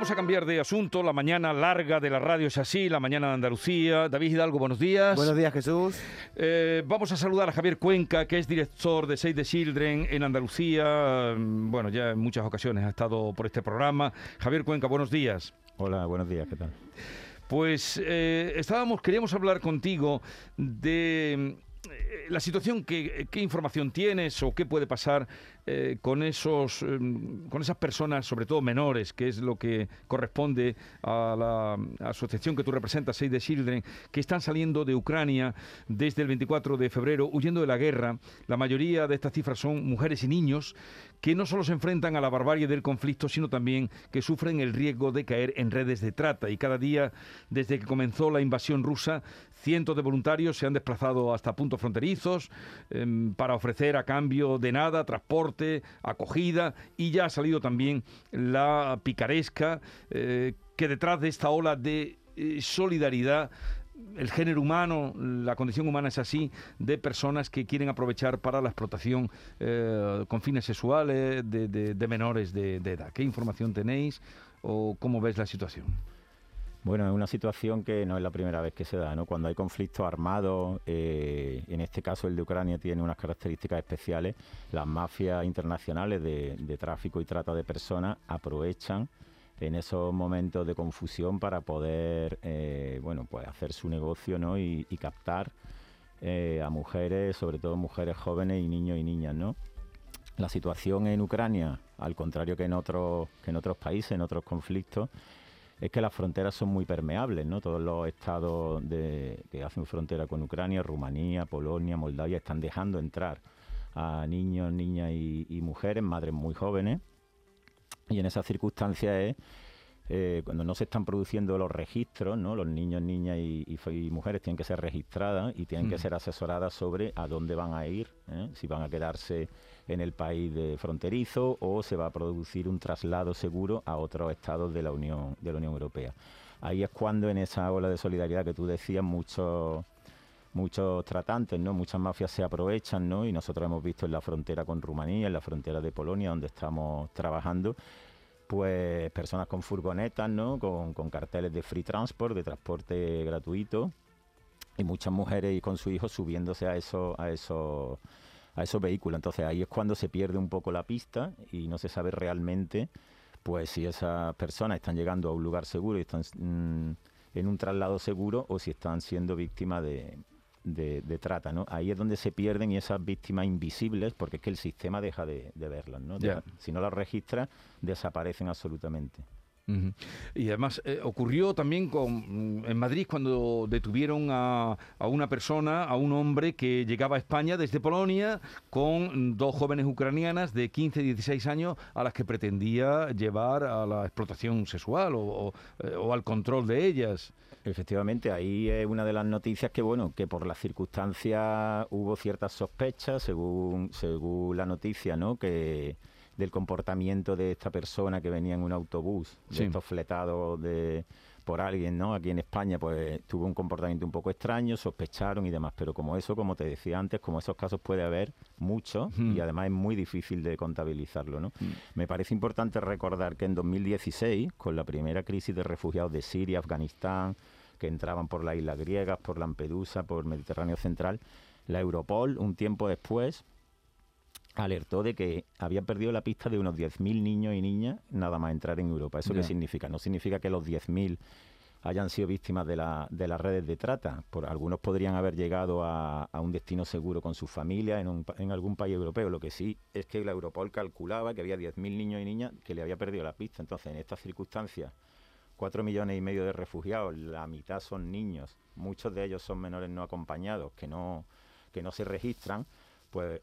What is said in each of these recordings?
Vamos a cambiar de asunto. La mañana larga de la radio es así, la mañana de Andalucía. David Hidalgo, buenos días. Buenos días, Jesús. Eh, vamos a saludar a Javier Cuenca, que es director de Save the Children en Andalucía. Mm, Bueno, ya en muchas ocasiones ha estado por este programa. Javier Cuenca, buenos días. Hola, buenos días, ¿qué tal? Pues eh, estábamos, queríamos hablar contigo de eh, la situación, que, qué información tienes o qué puede pasar eh, con esos, eh, con esas personas, sobre todo menores, que es lo que corresponde a la asociación que tú representas, Save the Children, que están saliendo de Ucrania desde el 24 de febrero, huyendo de la guerra. La mayoría de estas cifras son mujeres y niños que no solo se enfrentan a la barbarie del conflicto, sino también que sufren el riesgo de caer en redes de trata. Y cada día, desde que comenzó la invasión rusa, cientos de voluntarios se han desplazado hasta puntos fronterizos em, para ofrecer a cambio de nada transporte, acogida y ya ha salido también la picaresca eh, que detrás de esta ola de eh, solidaridad el género humano, la condición humana es así, de personas que quieren aprovechar para la explotación eh, con fines sexuales de, de- menores de, de edad. ¿Qué información tenéis o cómo ves la situación? Bueno, es una situación que no es la primera vez que se da, ¿no? Cuando hay conflictos armados, eh, en este caso el de Ucrania tiene unas características especiales, las mafias internacionales de, de tráfico y trata de personas aprovechan en esos momentos de confusión para poder, eh, bueno, pues hacer su negocio, ¿no? Y, captar eh, a mujeres, sobre todo mujeres jóvenes y niños y niñas, ¿no? La situación en Ucrania, al contrario que en otros, que en otros países, en otros conflictos, es que las fronteras son muy permeables, ¿no? Todos los estados de- que hacen frontera con Ucrania, Rumanía, Polonia, Moldavia, están dejando entrar a niños, niñas y, y mujeres, madres muy jóvenes. Y en esas circunstancias es eh, cuando no se están produciendo los registros, ¿no? Los niños, niñas y, y fe- y mujeres tienen que ser registradas y tienen que Mm. ser asesoradas sobre a dónde van a ir, ¿eh? si van a quedarse en el país de fronterizo o se va a producir un traslado seguro a otros estados de la Unión de la Unión Europea. Ahí es cuando en esa ola de solidaridad que tú decías muchos muchos tratantes, ¿no? Muchas mafias se aprovechan, ¿no? Y nosotros hemos visto en la frontera con Rumanía, en la frontera de Polonia, donde estamos trabajando, pues personas con furgonetas, ¿no? Con, con carteles de free transport, de transporte gratuito, y muchas mujeres con sus hijos subiéndose a esos, a esos, a esos vehículos. Entonces ahí es cuando se pierde un poco la pista y no se sabe realmente, pues si esas personas están llegando a un lugar seguro y están mm, en un traslado seguro o si están siendo víctimas de, de, de trata, ¿no? Ahí es donde se pierden y esas víctimas invisibles, porque es que el sistema deja de, de verlas, ¿no? Si no las registra, desaparecen absolutamente. Y además eh, ocurrió también con, en Madrid cuando detuvieron a, a una persona, a un hombre que llegaba a España desde Polonia con dos jóvenes ucranianas de 15 y 16 años a las que pretendía llevar a la explotación sexual o, o, eh, o al control de ellas. Efectivamente, ahí es una de las noticias que, bueno, que por las circunstancias hubo ciertas sospechas, según, según la noticia, ¿no? Que del comportamiento de esta persona que venía en un autobús, de Sí. estos fletados de, por alguien, ¿no? Aquí en España, pues tuvo un comportamiento un poco extraño, sospecharon y demás. Pero como eso, como te decía antes, como esos casos puede haber muchos Mm. y además es muy difícil de contabilizarlo, ¿no? Mm. Me parece importante recordar que en 2016, con la primera crisis de refugiados de Siria, Afganistán, que entraban por las islas griegas, por Lampedusa, por Mediterráneo Central, la Europol, un tiempo después, alertó de que había perdido la pista de unos 10.000 niños y niñas nada más entrar en Europa. ¿Eso Ya. qué significa? No significa que los 10.000 hayan sido víctimas de, la- de las redes de trata. Por, algunos podrían haber llegado a, a un destino seguro con sus familias en, un en algún país europeo. Lo que sí es que la Europol calculaba que había 10.000 niños y niñas que le había perdido la pista. Entonces, en estas circunstancias, 4 millones y medio de refugiados, la mitad son niños, muchos de ellos son menores no acompañados, que no, que no se registran, pues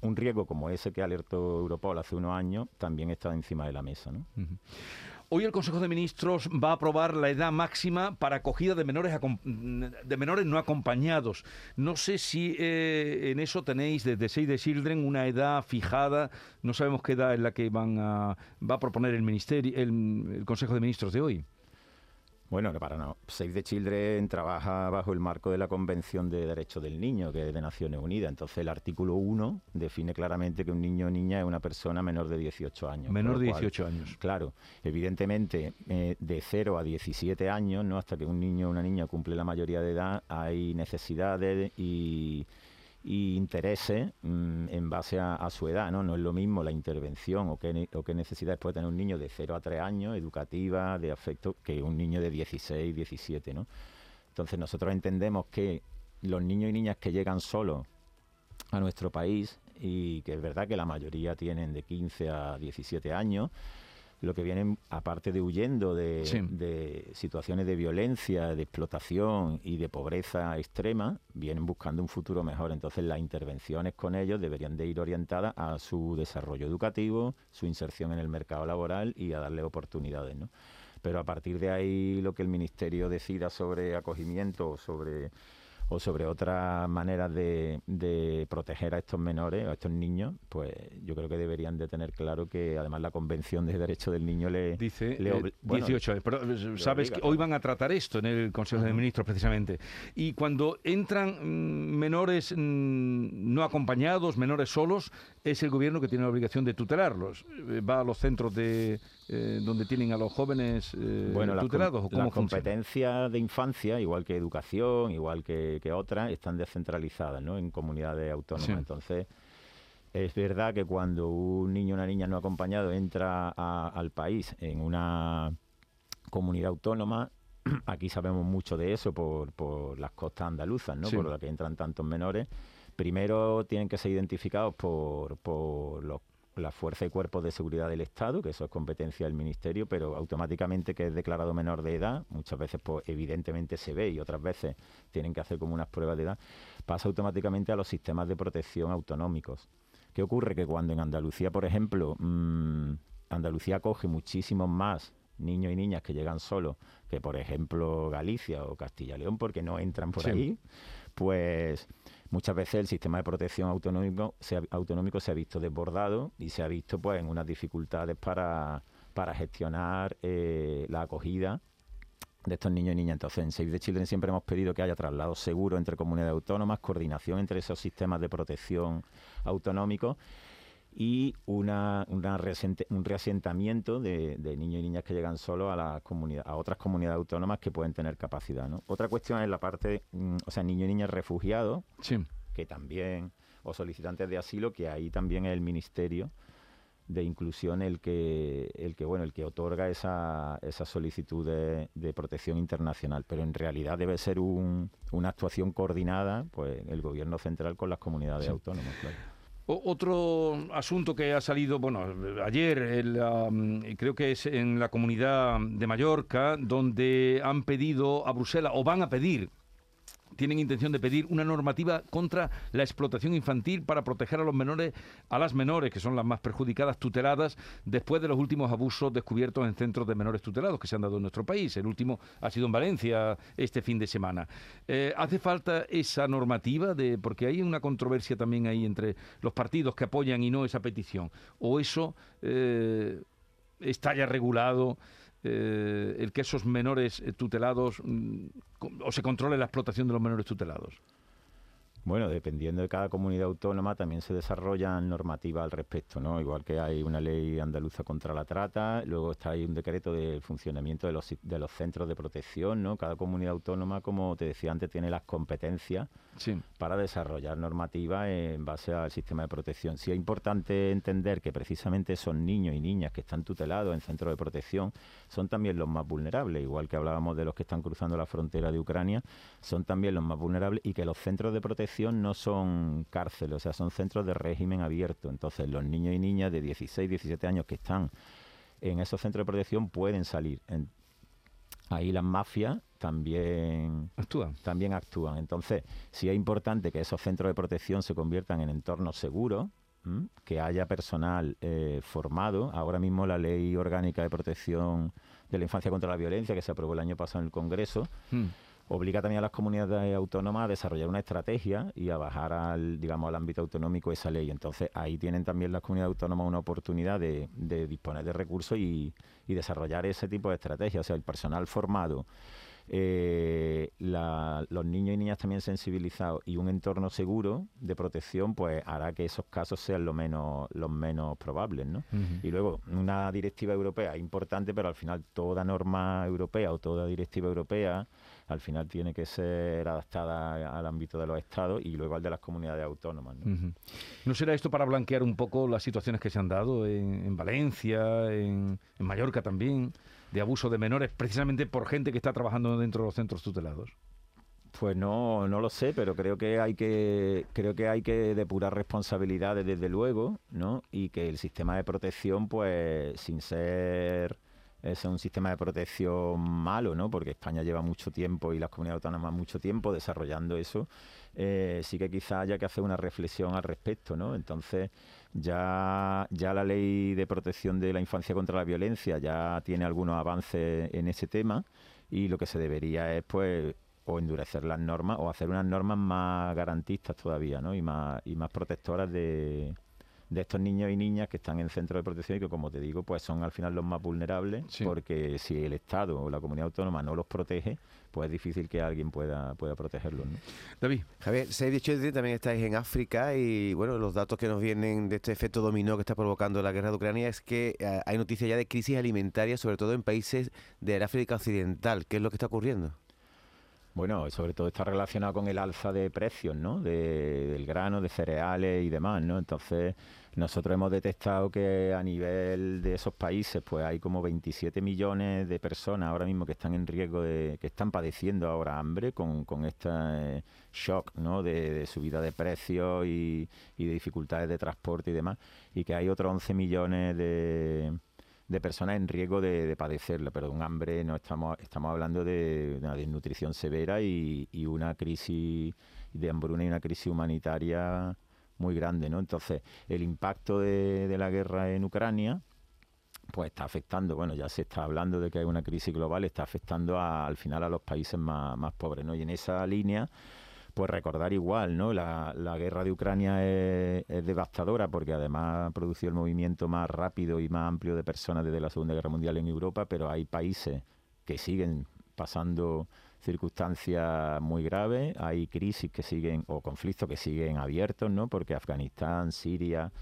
un riesgo como ese que alertó Europol hace unos años también está encima de la mesa. ¿no? Hoy el Consejo de Ministros va a aprobar la edad máxima para acogida de menores, de menores no acompañados. No sé si eh, en eso tenéis desde Save the Children una edad fijada. No sabemos qué edad es la que van a, va a proponer el, ministerio, el Consejo de Ministros de hoy. Bueno, para no. Save the Children trabaja bajo el marco de la Convención de Derechos del Niño, que es de Naciones Unidas. Entonces, el artículo 1 define claramente que un niño o niña es una persona menor de 18 años. Menor de 18 años. Claro. Evidentemente, eh, de 0 a 17 años, no hasta que un niño o una niña cumple la mayoría de edad, hay necesidades y y intereses mm, en base a, su edad, ¿no? No es lo mismo la intervención o qué, o qué necesidades puede tener un niño de 0 a 3 años, educativa, de afecto, que un niño de 16, 17, ¿no? Entonces nosotros entendemos que los niños y niñas que llegan solos a nuestro país y que es verdad que la mayoría tienen de 15 a 17 años, lo que vienen, aparte de huyendo de, situaciones de violencia, de explotación y de pobreza extrema, vienen buscando un futuro mejor. Entonces las intervenciones con ellos deberían de ir orientadas a su desarrollo educativo, su inserción en el mercado laboral y a darle oportunidades. ¿no? Pero a partir de ahí lo que el Ministerio decida sobre acogimiento o sobre o sobre otras maneras de, proteger a estos menores o a estos niños, pues yo creo que deberían de tener claro que además la Convención de Derechos del Niño le... Dice 18 eh, pero eh, sabes que hoy van a tratar esto en el Consejo de Ministros precisamente. Y cuando entran mm, menores mm, no acompañados, menores solos, es el gobierno que tiene la obligación de tutelarlos. Eh, va a los centros de donde tienen a los jóvenes bueno, tutelados. Las, ¿o competencias de infancia, igual que educación, igual que que otras están descentralizadas ¿no? en comunidades autónomas. Entonces, es verdad que cuando un niño o una niña no acompañado entra al país en una comunidad autónoma, aquí sabemos mucho de eso por, por las costas andaluzas, ¿no? por las que entran tantos menores. Primero tienen que ser identificados por, por los la fuerza y cuerpos de seguridad del Estado, que eso es competencia del Ministerio, pero automáticamente que es declarado menor de edad, muchas veces pues evidentemente se ve y otras veces tienen que hacer como unas pruebas de edad, pasa automáticamente a los sistemas de protección autonómicos. ¿Qué ocurre? Que cuando en Andalucía, por ejemplo, mmm, Andalucía coge muchísimos más niños y niñas que llegan solos que, por ejemplo, Galicia o Castilla y León, porque no entran por ahí, pues muchas veces el sistema de protección autonómico se ha, autonómico se ha visto desbordado y se ha visto pues en unas dificultades para, para gestionar eh, la acogida de estos niños y niñas. Entonces, en Save the Children siempre hemos pedido que haya traslados seguros entre comunidades autónomas, coordinación entre esos sistemas de protección autonómicos y una, un reasentamiento de, niños y niñas que llegan solo a, la comunidad, a otras comunidades autónomas que pueden tener capacidad. ¿no? Otra cuestión es la parte, mm, o sea, niños y niñas refugiados, que también, o solicitantes de asilo, que ahí también es el ministerio de inclusión el que el que bueno el que otorga esa, esa solicitud de, protección internacional pero en realidad debe ser una actuación coordinada pues el gobierno central con las comunidades autónomas claro. Otro asunto que ha salido, bueno, ayer creo que es en la comunidad de Mallorca, donde han pedido a Bruselas, o van a pedir, tienen intención de pedir una normativa contra la explotación infantil para proteger a los menores, a las menores, que son las más perjudicadas, tuteladas, después de los últimos abusos descubiertos en centros de menores tutelados que se han dado en nuestro país. El último ha sido en Valencia este fin de semana. Eh, ¿Hace falta esa normativa? De, porque hay una controversia también ahí entre los partidos que apoyan y no esa petición. ¿O eso eh, está ya regulado? Eh, el que esos menores eh, tutelados mm, o se controle la explotación de los menores tutelados? Bueno, dependiendo de cada comunidad autónoma también se desarrollan normativas al respecto, ¿no? Igual que hay una ley andaluza contra la trata, luego está ahí un decreto de funcionamiento de los, de los centros de protección, ¿no? Cada comunidad autónoma, como te decía antes, tiene las competencias para desarrollar normativas en base al sistema de protección. Sí es importante entender que precisamente esos niños y niñas que están tutelados en centros de protección son también los más vulnerables, igual que hablábamos de los que están cruzando la frontera de Ucrania, son también los más vulnerables y que los centros de protección no son cárceles, o sea, son centros de régimen abierto. Entonces, los niños y niñas de 16, 17 años que están en esos centros de protección pueden salir. ahí las mafias también actúan. también actúan. Entonces, sí es importante que esos centros de protección se conviertan en entornos seguros, que haya personal eh, formado. Ahora mismo la Ley Orgánica de Protección de la Infancia contra la Violencia, que se aprobó el año pasado en el Congreso, mm. Obliga también a las comunidades autónomas a desarrollar una estrategia y a bajar al, digamos, al ámbito autonómico esa ley. Entonces ahí tienen también las comunidades autónomas una oportunidad de, disponer de recursos y, y desarrollar ese tipo de estrategias. O sea, el personal formado eh, los niños y niñas también sensibilizados y un entorno seguro de protección, pues hará que esos casos sean lo menos, los menos probables, ¿no? Y luego, una directiva europea importante, pero al final toda norma europea o toda directiva europea al final tiene que ser adaptada al ámbito de los estados y luego al de las comunidades autónomas. ¿No, será esto para blanquear un poco las situaciones que se han dado en, Valencia, en Mallorca también? de abuso de menores precisamente por gente que está trabajando dentro de los centros tutelados? Pues no, no lo sé, pero creo que hay que creo que hay que depurar responsabilidades desde luego, ¿no? Y que el sistema de protección, pues, sin ser es un sistema de protección malo, ¿no? Porque España lleva mucho tiempo y las comunidades autónomas mucho tiempo desarrollando eso. Eh, sí que quizá haya que hacer una reflexión al respecto, ¿no? Entonces, ya, ya la ley de protección de la infancia contra la violencia ya tiene algunos avances en ese tema y lo que se debería es, pues, o endurecer las normas o hacer unas normas más garantistas todavía, ¿no? Y más, y más protectoras de, de estos niños y niñas que están en centros de protección y que, como te digo, pues son al final los más vulnerables, porque si el Estado o la comunidad autónoma no los protege, pues es difícil que alguien pueda, pueda protegerlos. David. Javier, 6 de también estáis en África y, bueno, los datos que nos vienen de este efecto dominó que está provocando la guerra de Ucrania es que eh, hay noticias ya de crisis alimentaria, sobre todo en países de África Occidental. ¿Qué es lo que está ocurriendo? Bueno, sobre todo está relacionado con el alza de precios, ¿no? del grano, de cereales y demás, ¿no? Entonces, nosotros hemos detectado que a nivel de esos países, pues hay como 27 millones de personas ahora mismo que están en riesgo de, que están padeciendo ahora hambre con, con este shock, ¿no? De, subida de precios y, y de dificultades de transporte y demás, y que hay otros 11 millones de de personas en riesgo de, padecerla, pero un hambre no estamos, estamos hablando de una desnutrición severa y, una crisis de hambruna y una crisis humanitaria muy grande, ¿no? Entonces, el impacto de, la guerra en Ucrania, pues está afectando, bueno, ya se está hablando de que hay una crisis global, está afectando al final a los países más, más pobres, ¿no? Y en esa línea pues recordar igual, ¿no? La, guerra de Ucrania es, devastadora porque además ha producido el movimiento más rápido y más amplio de personas desde la Segunda Guerra Mundial en Europa, pero hay países que siguen pasando circunstancias muy graves, hay crisis que siguen o conflictos que siguen abiertos, ¿no? Porque Afganistán, Siria,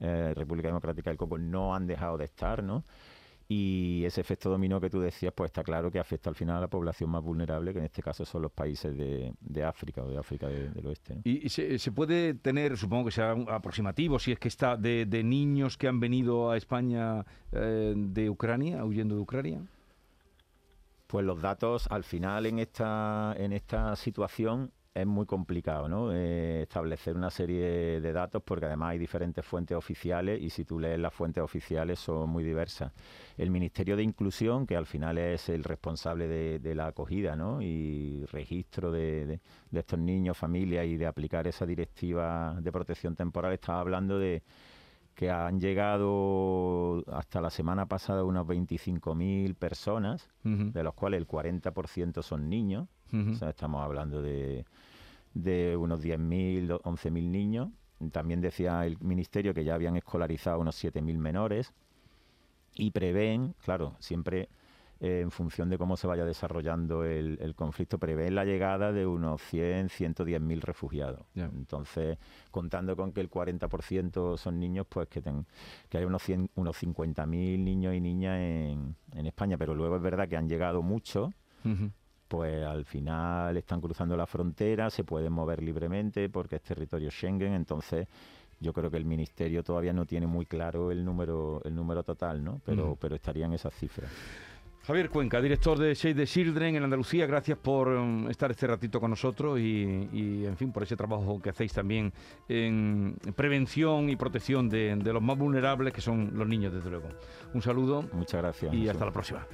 eh, República Democrática del Congo no han dejado de estar, ¿no? Y ese efecto dominó que tú decías, pues está claro que afecta al final a la población más vulnerable, que en este caso son los países de, de África o de África del oeste. ¿Y, se, puede tener, supongo que sea aproximativo, si es que está, de, niños que han venido a España eh, de Ucrania, huyendo de Ucrania? Pues los datos, al final, en esta, en esta situación, es muy complicado ¿no? Eh, establecer una serie de datos porque además hay diferentes fuentes oficiales y si tú lees las fuentes oficiales son muy diversas. El Ministerio de Inclusión, que al final es el responsable de, la acogida ¿no? y registro de, estos niños, familias y de aplicar esa directiva de protección temporal, estaba hablando de que han llegado hasta la semana pasada unos 25.000 personas, de los cuales el 40% son niños. o sea, estamos hablando de de unos 10.000, 11.000 niños. También decía el Ministerio que ya habían escolarizado unos 7.000 menores y prevén, claro, siempre eh, en función de cómo se vaya desarrollando el, conflicto, prevén la llegada de unos 100, 110.000 refugiados. Entonces, contando con que el 40% son niños, pues que, ten, que hay unos, 100, unos 50.000 niños y niñas en, en, España, pero luego es verdad que han llegado muchos pues al final están cruzando la frontera, se pueden mover libremente porque es territorio Schengen, entonces yo creo que el ministerio todavía no tiene muy claro el número el número total, ¿no? Pero pero estarían esas cifras. Javier Cuenca, director de Save the Children en Andalucía, gracias por um, estar este ratito con nosotros y, en fin, por ese trabajo que hacéis también en prevención y protección de, de los más vulnerables, que son los niños, desde luego. Un saludo. Muchas gracias. Y hasta la próxima.